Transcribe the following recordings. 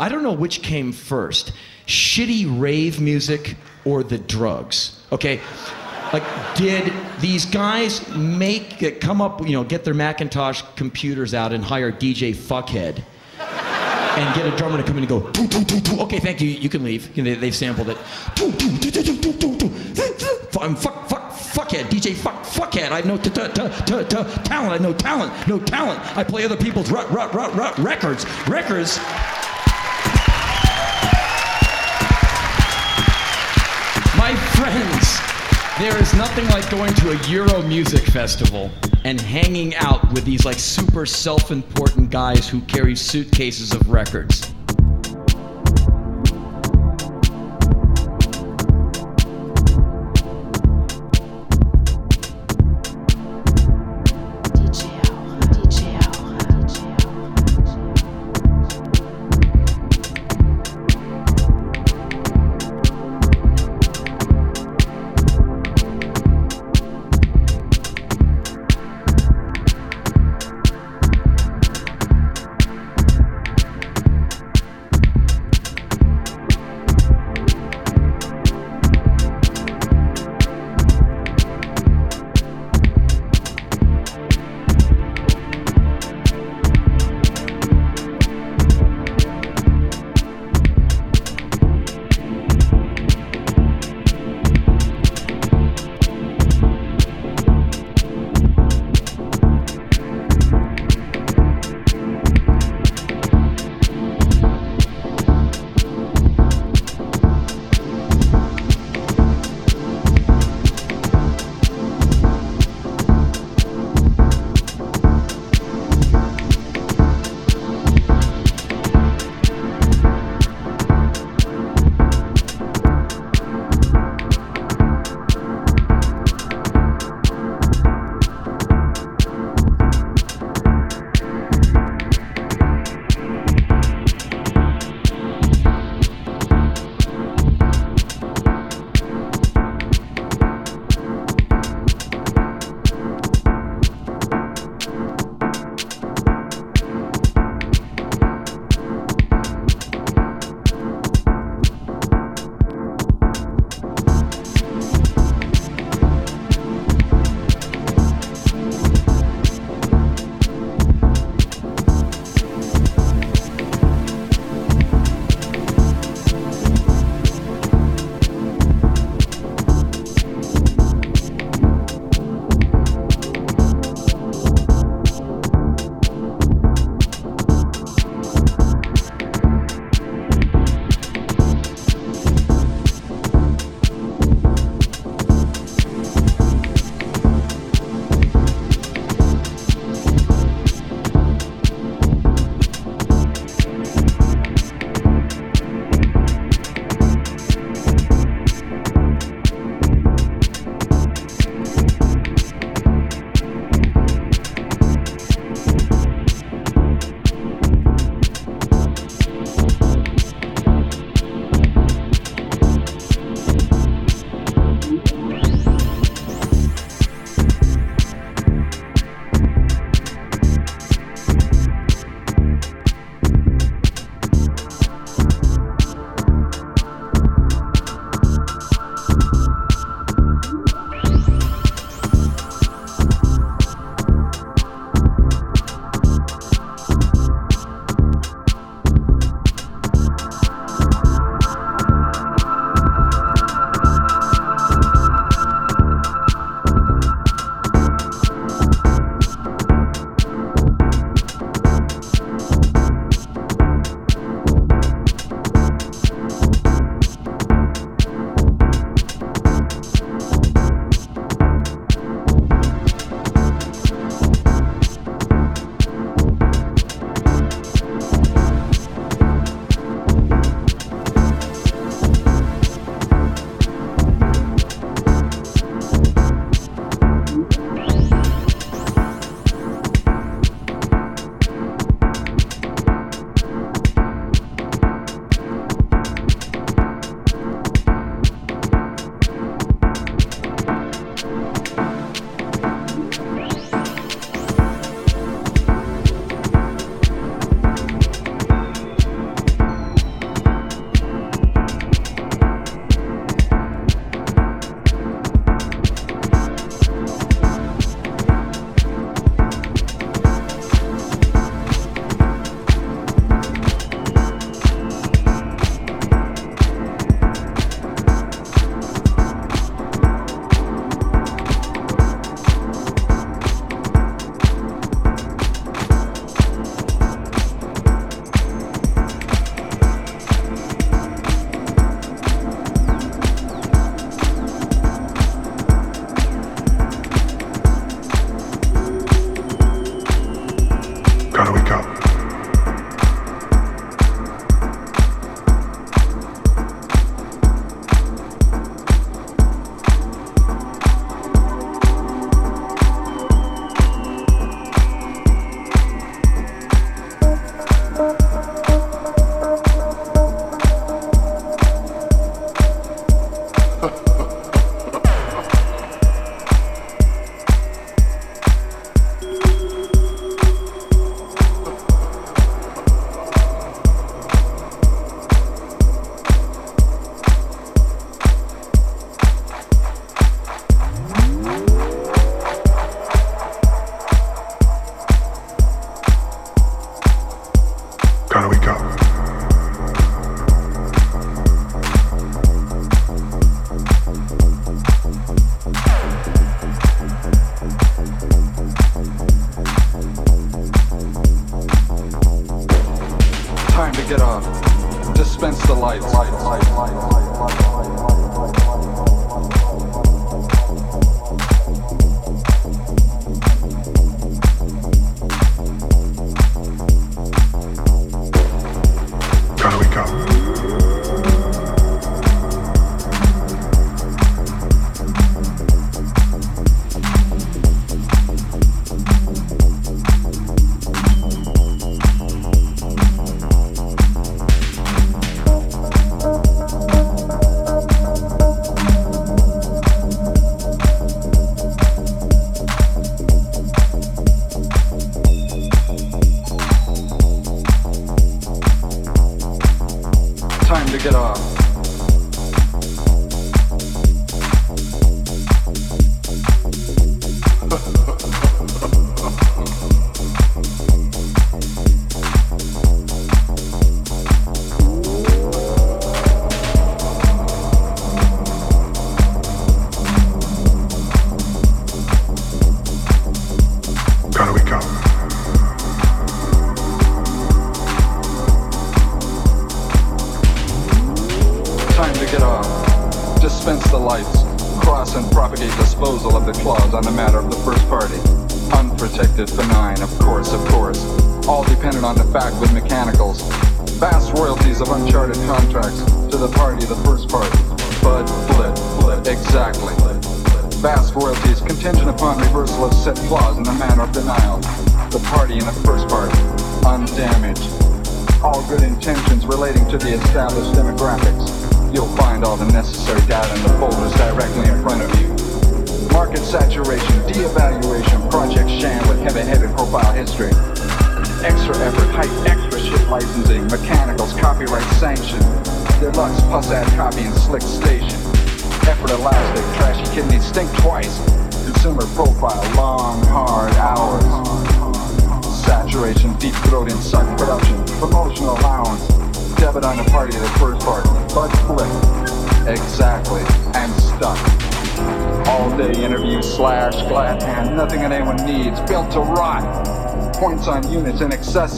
I don't know which came first shitty rave music or the drugs. Okay? Like, did these guys make, it? come up, you know, get their Macintosh computers out and hire DJ Fuckhead? and get a drummer to come in and go, doo, doo, doo, doo. okay, thank you, you can leave. They, they've sampled it. Doo, doo, doo, doo, doo, doo. I'm um, fuck, fuck, fuckhead, DJ fuck, fuckhead. I have no t- t- t- t- talent, I have no talent, no talent. I play other people's rut, rut, rut, rut records. Records. Friends, there is nothing like going to a Euro music festival and hanging out with these like super self-important guys who carry suitcases of records.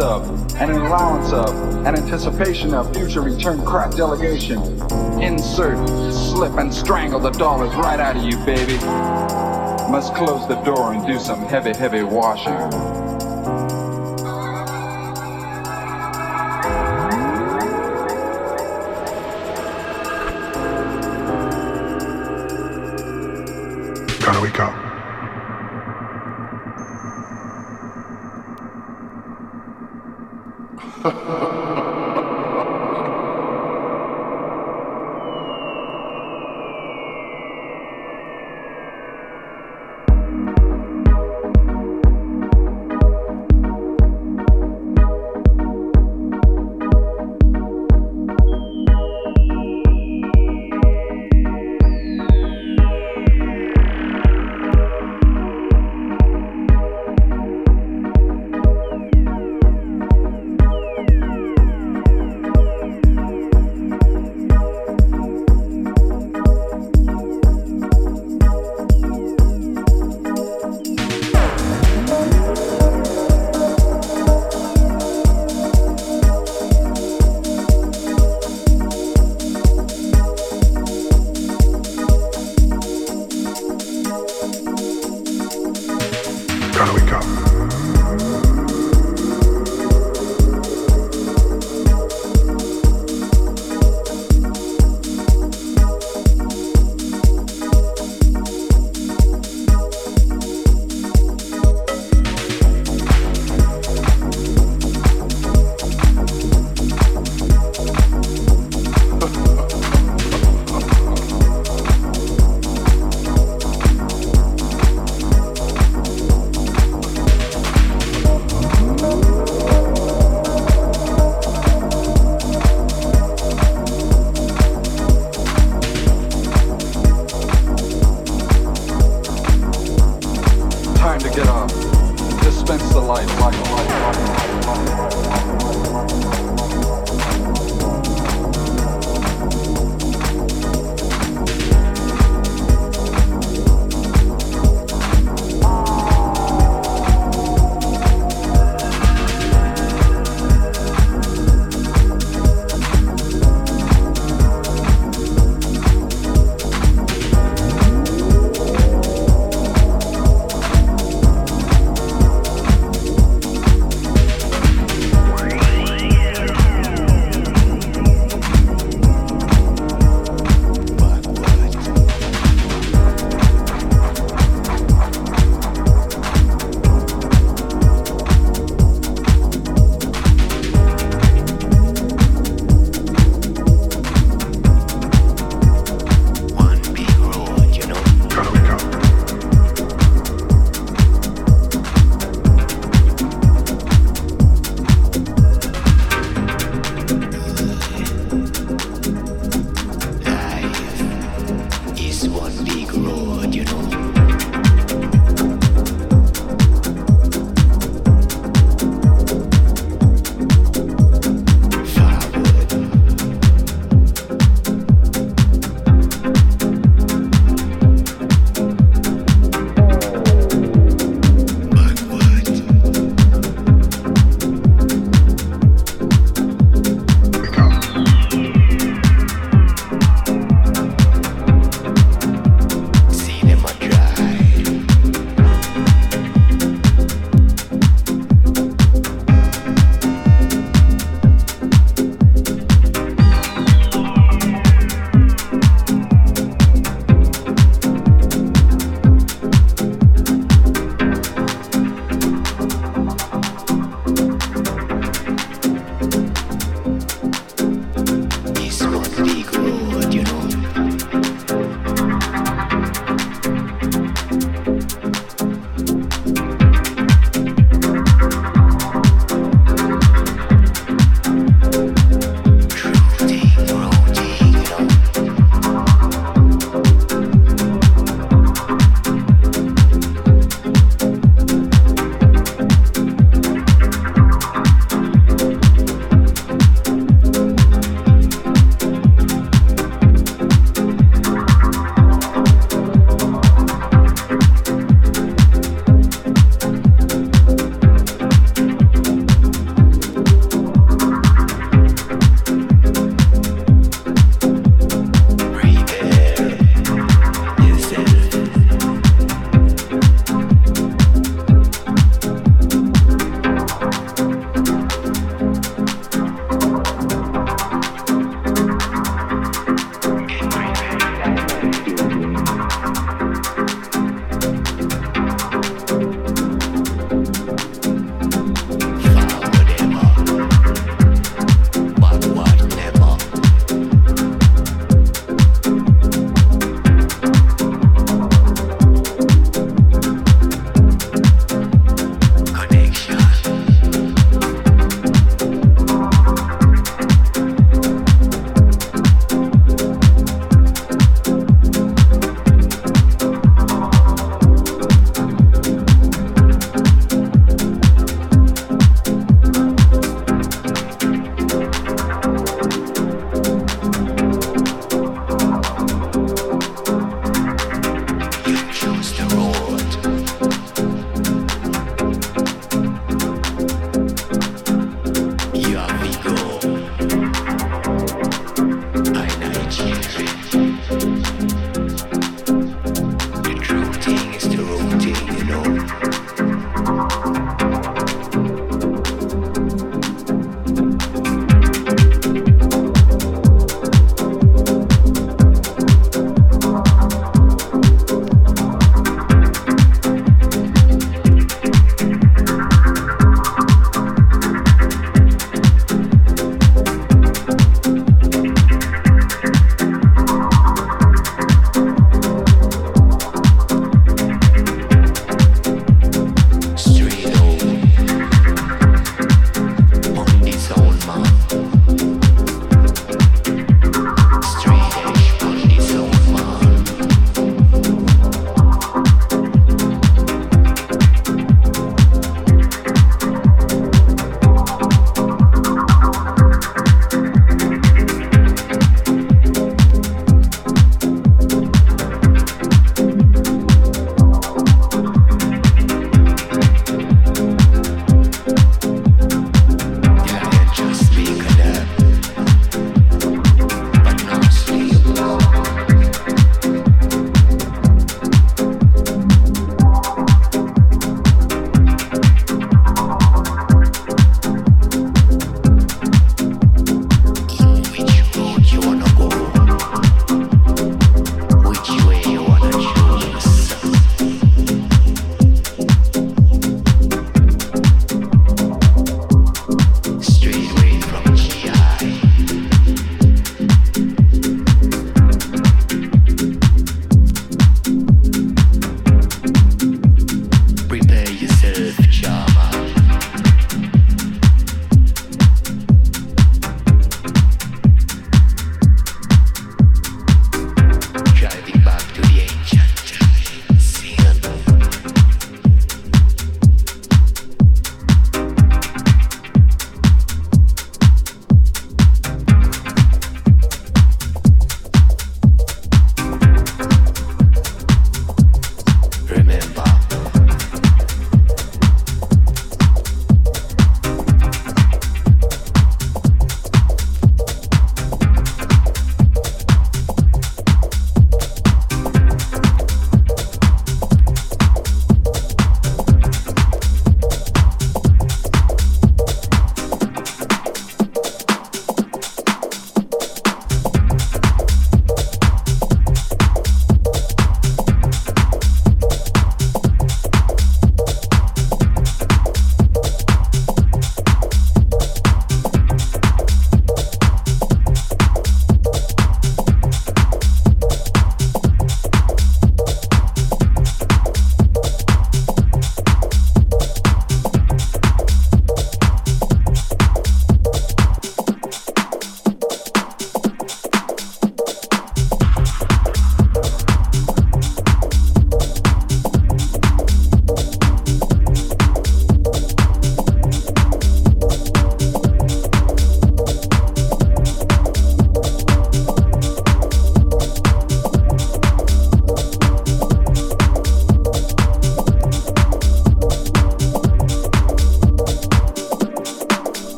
allowance of, and an allowance of, an anticipation of future return crap delegation. Insert, slip, and strangle the dollars right out of you, baby. Must close the door and do some heavy, heavy washing.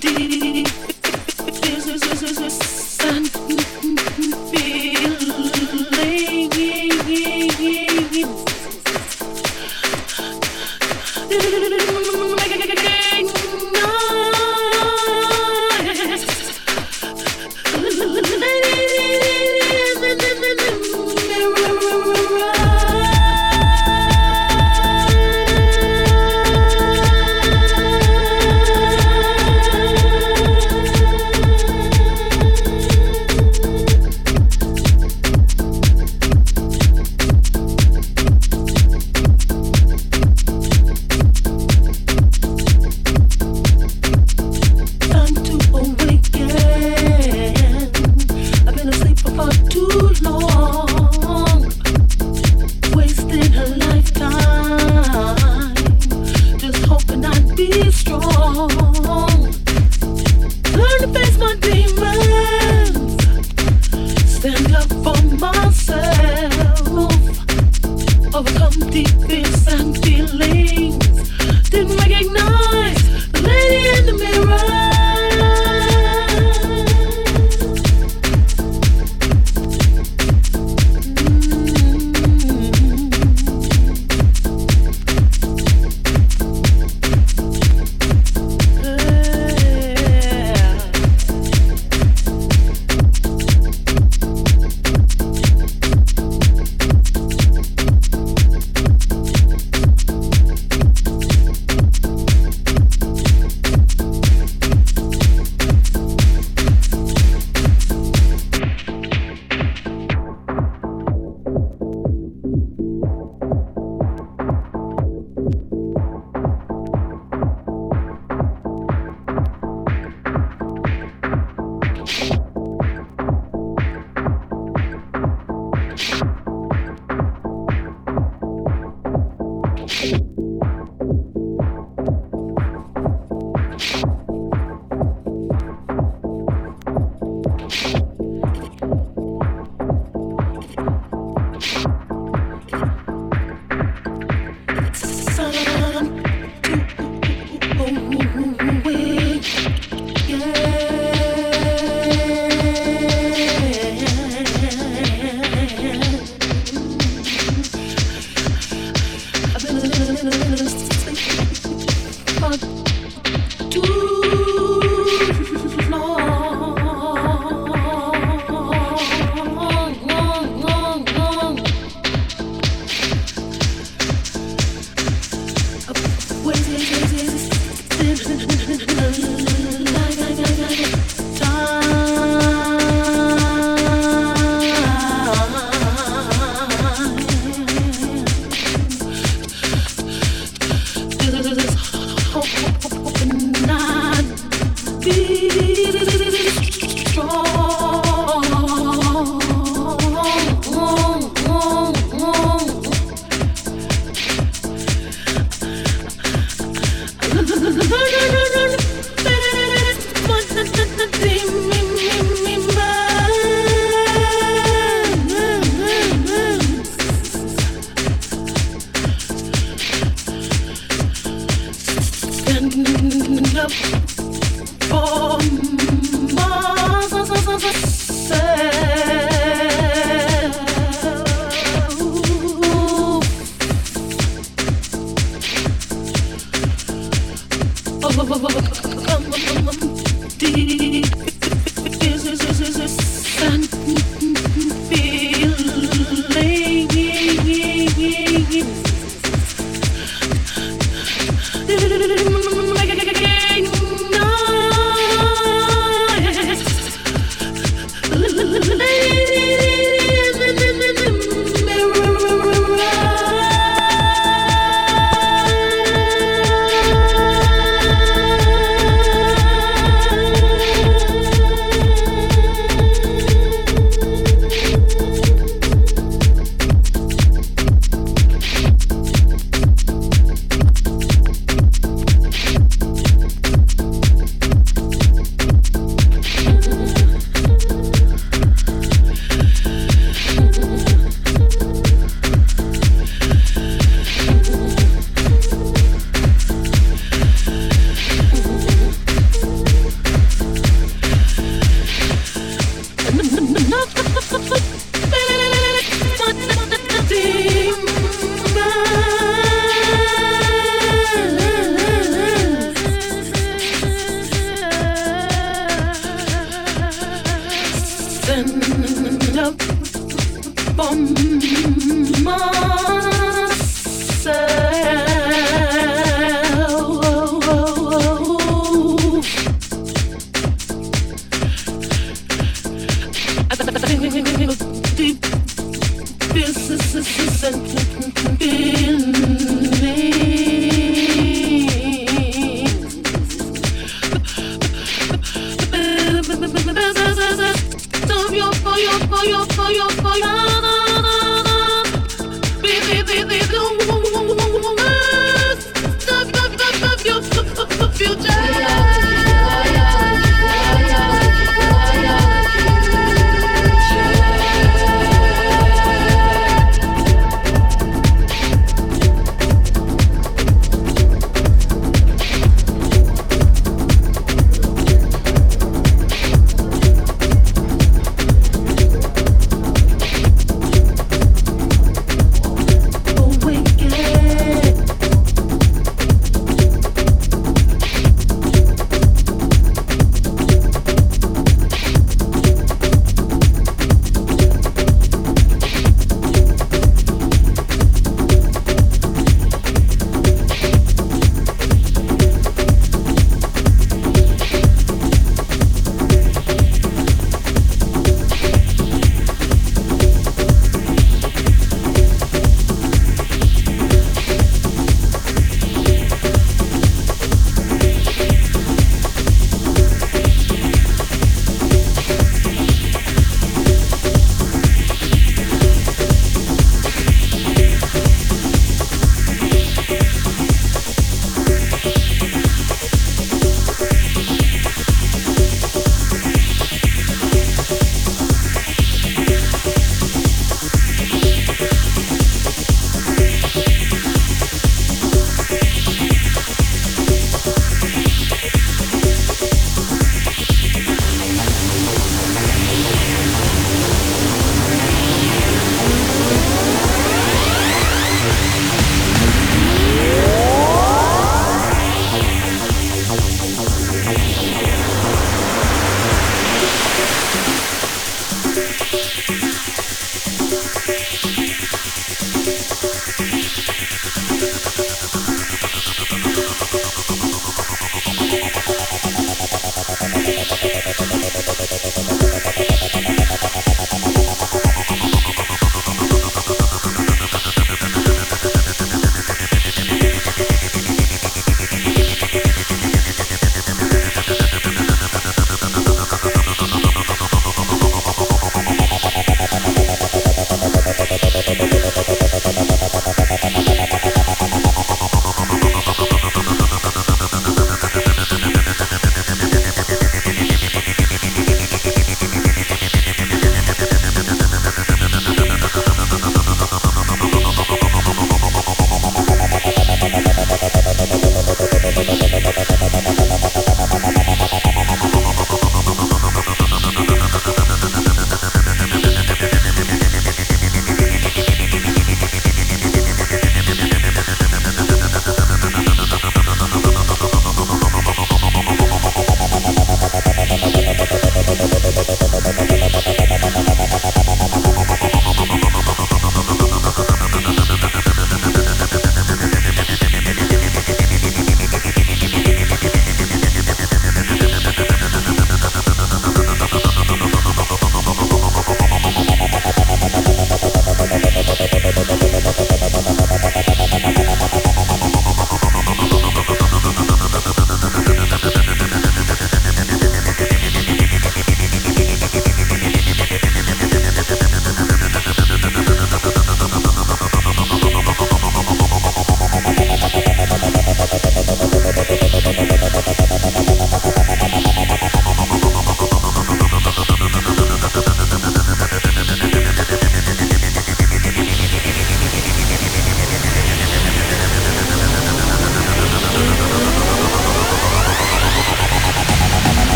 deep.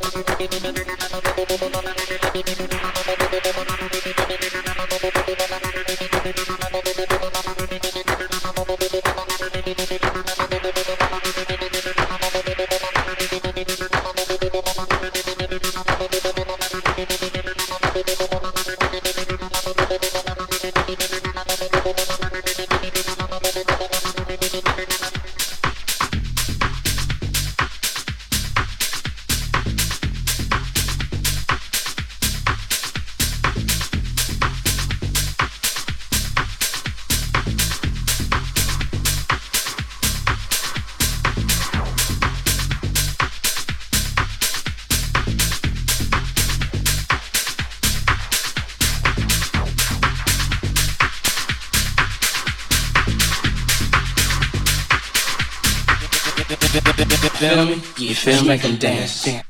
Me? You? Make them dance.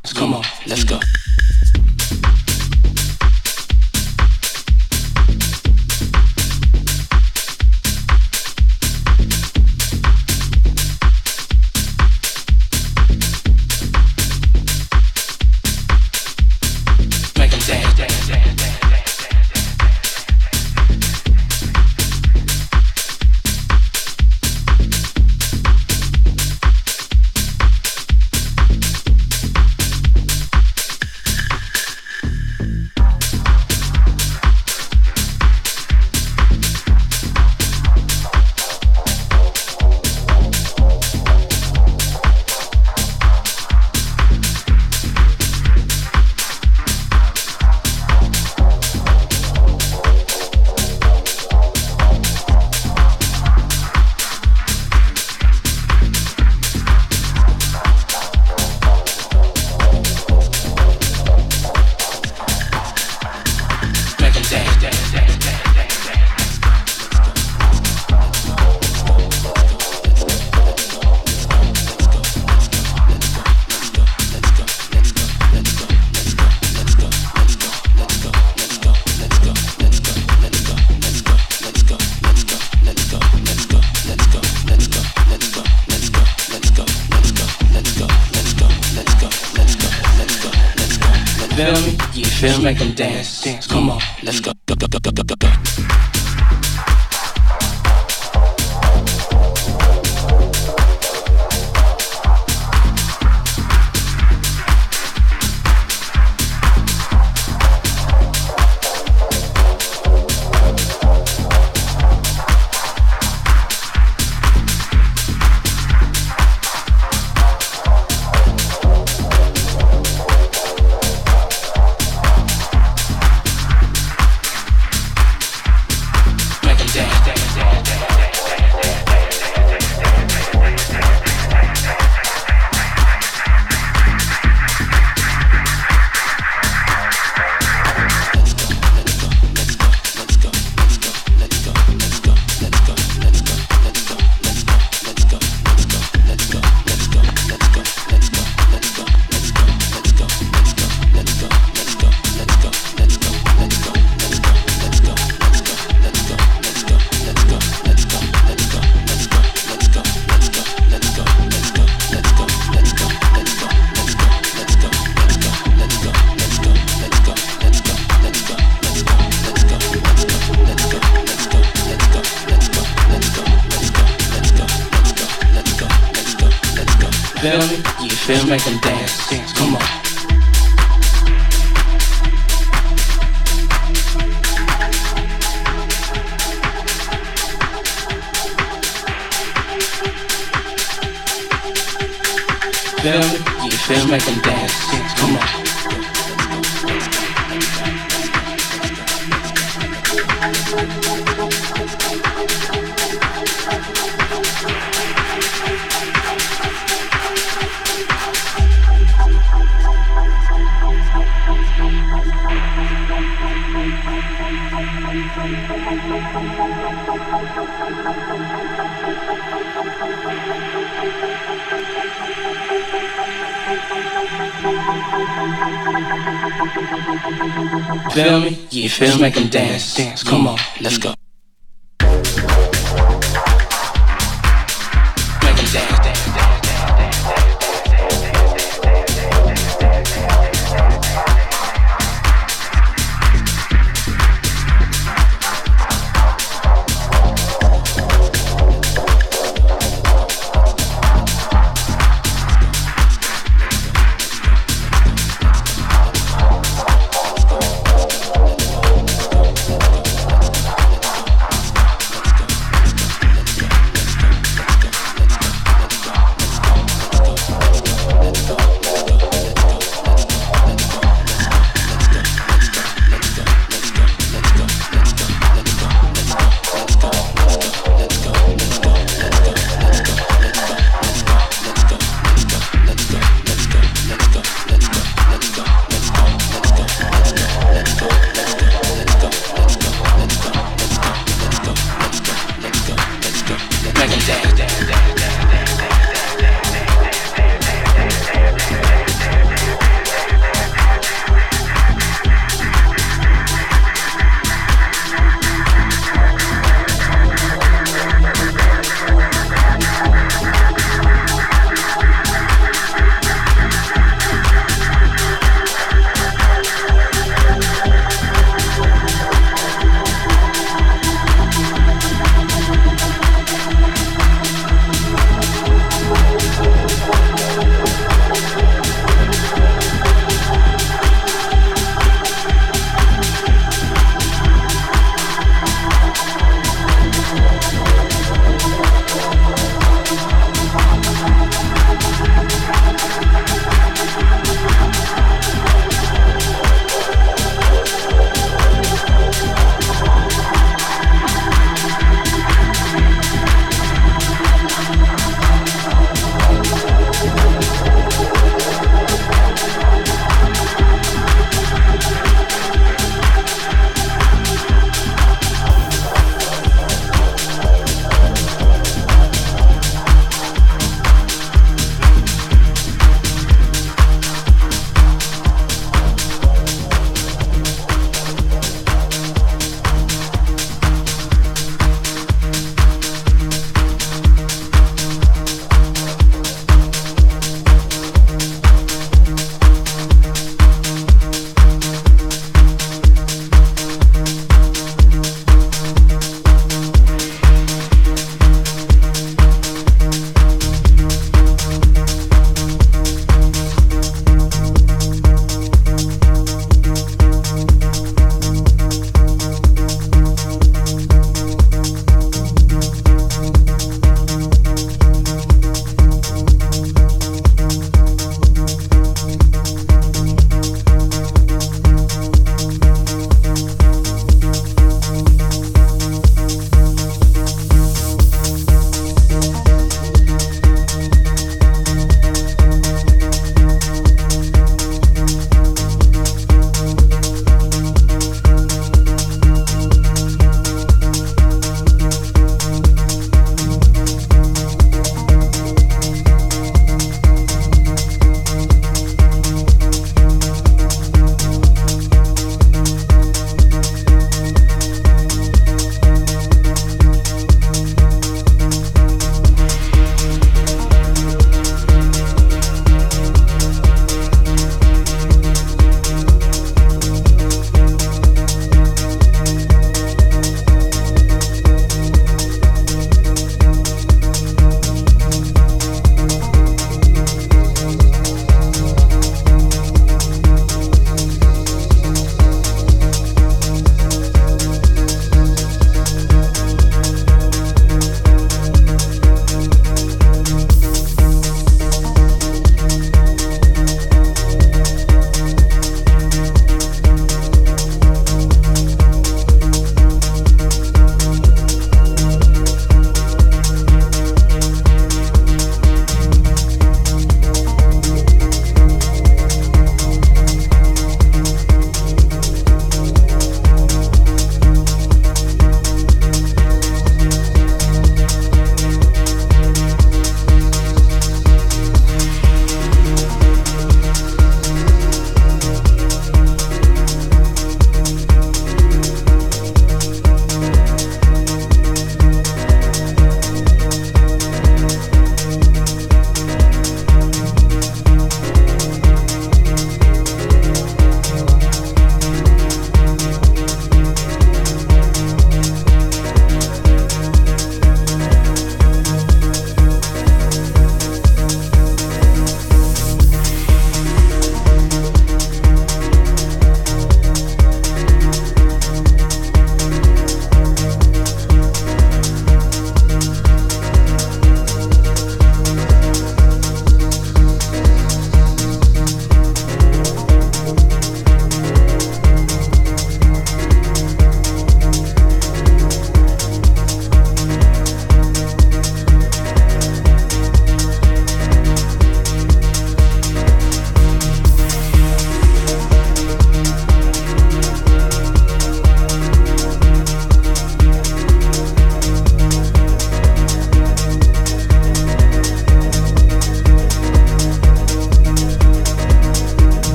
dance. Come on, let's go.